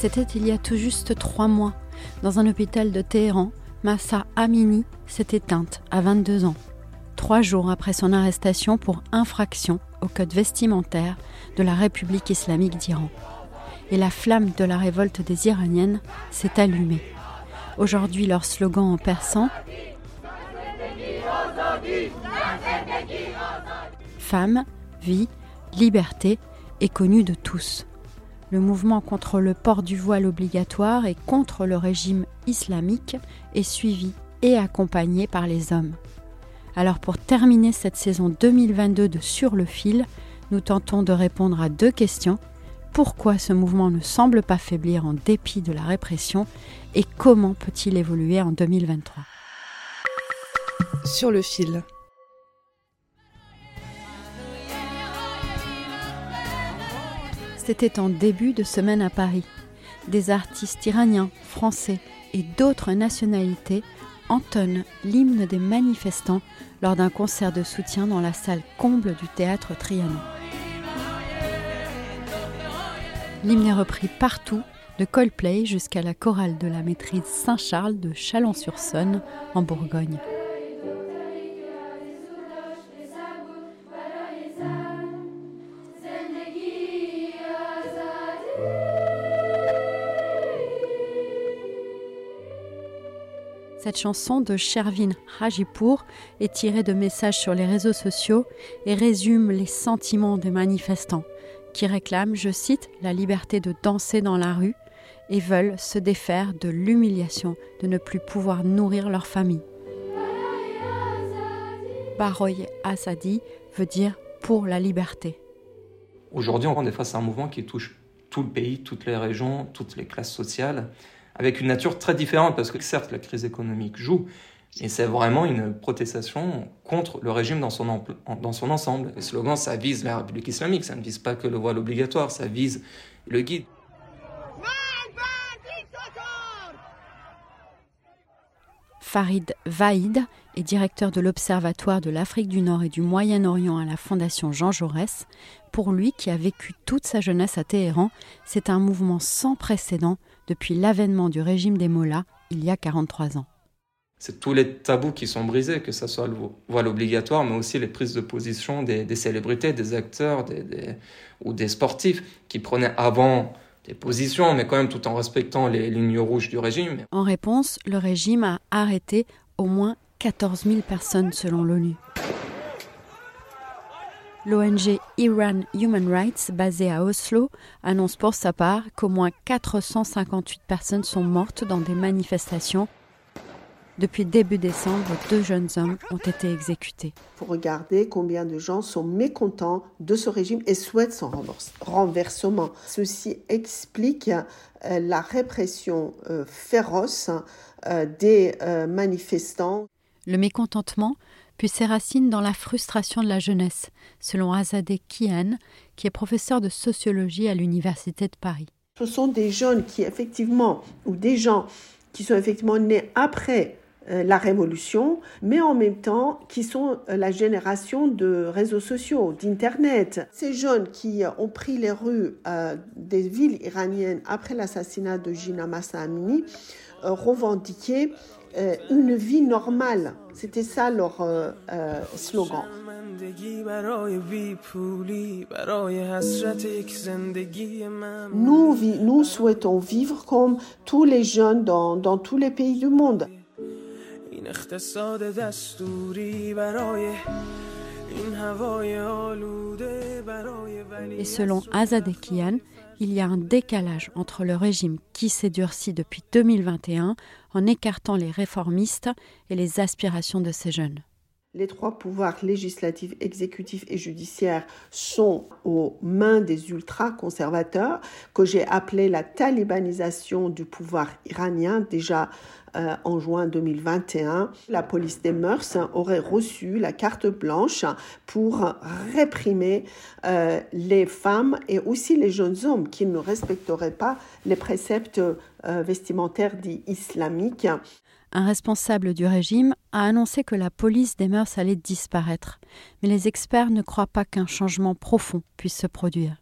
C'était il y a tout juste trois mois. Dans un hôpital de Téhéran, Massa Amini s'est éteinte à 22 ans. Trois jours après son arrestation pour infraction au code vestimentaire de la République islamique d'Iran. Et la flamme de la révolte des Iraniennes s'est allumée. Aujourd'hui, leur slogan en persan Femme, vie, liberté est connu de tous. Le mouvement contre le port du voile obligatoire et contre le régime islamique est suivi et accompagné par les hommes. Alors pour terminer cette saison 2022 de Sur le fil, nous tentons de répondre à deux questions. Pourquoi ce mouvement ne semble pas faiblir en dépit de la répression et comment peut-il évoluer en 2023 Sur le fil. C'était en début de semaine à Paris. Des artistes iraniens, français et d'autres nationalités entonnent l'hymne des manifestants lors d'un concert de soutien dans la salle comble du théâtre Trianon. L'hymne est repris partout, de Coldplay jusqu'à la chorale de la maîtrise Saint-Charles de Chalon-sur-Saône, en Bourgogne. Cette chanson de Shervin Hajipour est tirée de messages sur les réseaux sociaux et résume les sentiments des manifestants qui réclament, je cite, la liberté de danser dans la rue et veulent se défaire de l'humiliation de ne plus pouvoir nourrir leur famille. Baroy Asadi veut dire pour la liberté. Aujourd'hui, on est face à un mouvement qui touche tout le pays, toutes les régions, toutes les classes sociales avec une nature très différente, parce que certes, la crise économique joue, mais c'est vraiment une protestation contre le régime dans son, ensemble. Le slogan, ça vise la République islamique, ça ne vise pas que le voile obligatoire, ça vise le guide. Farid Vaïd est directeur de l'Observatoire de l'Afrique du Nord et du Moyen-Orient à la Fondation Jean Jaurès. Pour lui, qui a vécu toute sa jeunesse à Téhéran, c'est un mouvement sans précédent depuis l'avènement du régime des Mollahs il y a 43 ans. C'est tous les tabous qui sont brisés, que ce soit le voile obligatoire, mais aussi les prises de position des, célébrités, des acteurs ou des sportifs qui prenaient avant des positions, mais quand même tout en respectant les lignes rouges du régime. En réponse, le régime a arrêté au moins 14 000 personnes selon l'ONU. L'ONG Iran Human Rights, basée à Oslo, annonce pour sa part qu'au moins 458 personnes sont mortes dans des manifestations. Depuis début décembre, deux jeunes hommes ont été exécutés. Pour regarder combien de gens sont mécontents de ce régime et souhaitent son renversement. Ceci explique euh, la répression euh, féroce euh, des manifestants. Le mécontentement puis ses racines dans la frustration de la jeunesse, selon Azadeh Kian, qui est professeur de sociologie à l'Université de Paris. Ce sont des jeunes qui, effectivement, ou des gens qui sont effectivement nés après euh, la révolution, mais en même temps qui sont euh, la génération de réseaux sociaux, d'Internet. Ces jeunes qui ont pris les rues euh, des villes iraniennes après l'assassinat de Gina Massa Amini revendiquaient une vie normale. C'était ça leur slogan. Nous, souhaitons vivre comme tous les jeunes dans tous les pays du monde. Et selon Azadekian, il y a un décalage entre le régime qui s'est durci depuis 2021 en écartant les réformistes et les aspirations de ces jeunes. Les trois pouvoirs législatifs, exécutifs et judiciaires sont aux mains des ultra-conservateurs, que j'ai appelé la talibanisation du pouvoir iranien déjà euh, en juin 2021. La police des mœurs aurait reçu la carte blanche pour réprimer euh, les femmes et aussi les jeunes hommes qui ne respecteraient pas les préceptes euh, vestimentaires dits islamiques un responsable du régime a annoncé que la police des mœurs allait disparaître, mais les experts ne croient pas qu'un changement profond puisse se produire.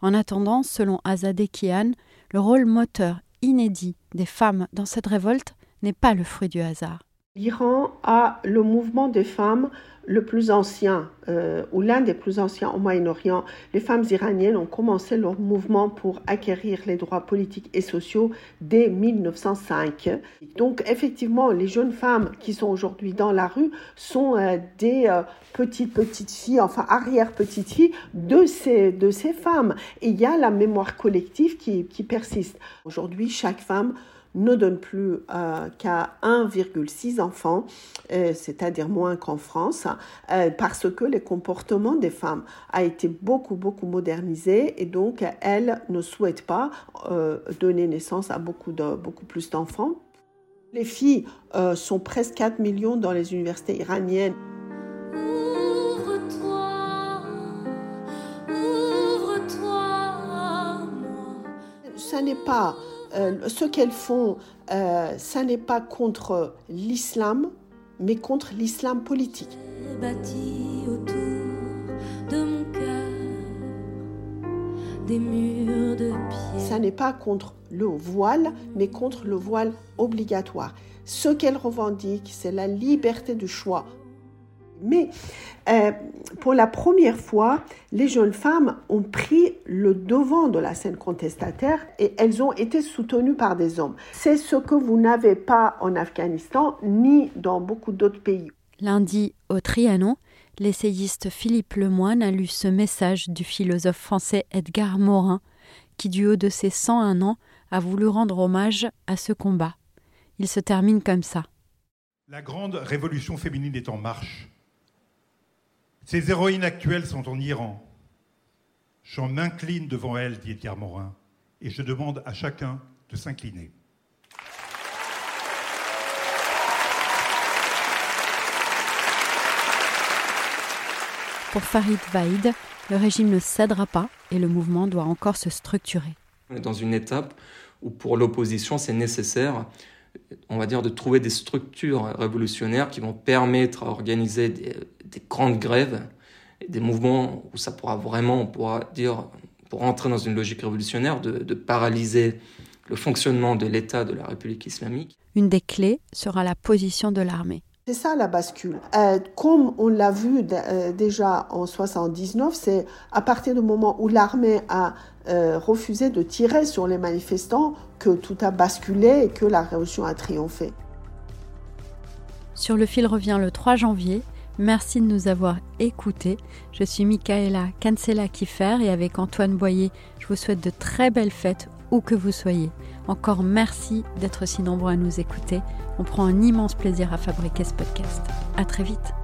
En attendant, selon Azadeh Kian, le rôle moteur inédit des femmes dans cette révolte n'est pas le fruit du hasard. L'Iran a le mouvement des femmes le plus ancien, euh, ou l'un des plus anciens au Moyen-Orient. Les femmes iraniennes ont commencé leur mouvement pour acquérir les droits politiques et sociaux dès 1905. Donc effectivement, les jeunes femmes qui sont aujourd'hui dans la rue sont euh, des euh, petites petites filles, enfin arrière-petites filles de ces, de ces femmes. Et il y a la mémoire collective qui, qui persiste. Aujourd'hui, chaque femme ne donne plus euh, qu'à 1,6 enfants, euh, c'est-à-dire moins qu'en France, euh, parce que le comportement des femmes a été beaucoup, beaucoup modernisé et donc elles ne souhaitent pas donner naissance à beaucoup, de, beaucoup plus d'enfants. Les filles sont presque 4 millions dans les universités iraniennes. Ça n'est pas euh, ce qu'elles font, euh, ça n'est pas contre l'islam, mais contre l'islam politique. des murs de Ça n'est pas contre le voile, mais contre le voile obligatoire. Ce qu'elles revendiquent, c'est la liberté du choix mais euh, pour la première fois, les jeunes femmes ont pris le devant de la scène contestataire et elles ont été soutenues par des hommes. C'est ce que vous n'avez pas en Afghanistan ni dans beaucoup d'autres pays. Lundi, au Trianon, l'essayiste Philippe Lemoine a lu ce message du philosophe français Edgar Morin, qui du haut de ses 101 ans a voulu rendre hommage à ce combat. Il se termine comme ça. La grande révolution féminine est en marche. Ces héroïnes actuelles sont en Iran. Je m'incline devant elles, dit Edgar Morin, et je demande à chacun de s'incliner. Pour Farid Vaïd, le régime ne cédera pas et le mouvement doit encore se structurer. On est dans une étape où pour l'opposition, c'est nécessaire, on va dire, de trouver des structures révolutionnaires qui vont permettre à organiser des, des grandes grèves, et des mouvements où ça pourra vraiment, on pourra dire, pour entrer dans une logique révolutionnaire, de, paralyser le fonctionnement de l'État de la République islamique. Une des clés sera la position de l'armée. C'est ça la bascule. Euh, comme on l'a vu euh, déjà en 79, c'est à partir du moment où l'armée a euh, refusé de tirer sur les manifestants que tout a basculé et que la révolution a triomphé. Sur le fil revient le 3 janvier Merci de nous avoir écoutés. Je suis Michaela Cancela Kiffer et avec Antoine Boyer, je vous souhaite de très belles fêtes où que vous soyez. Encore merci d'être si nombreux à nous écouter. On prend un immense plaisir à fabriquer ce podcast. À très vite.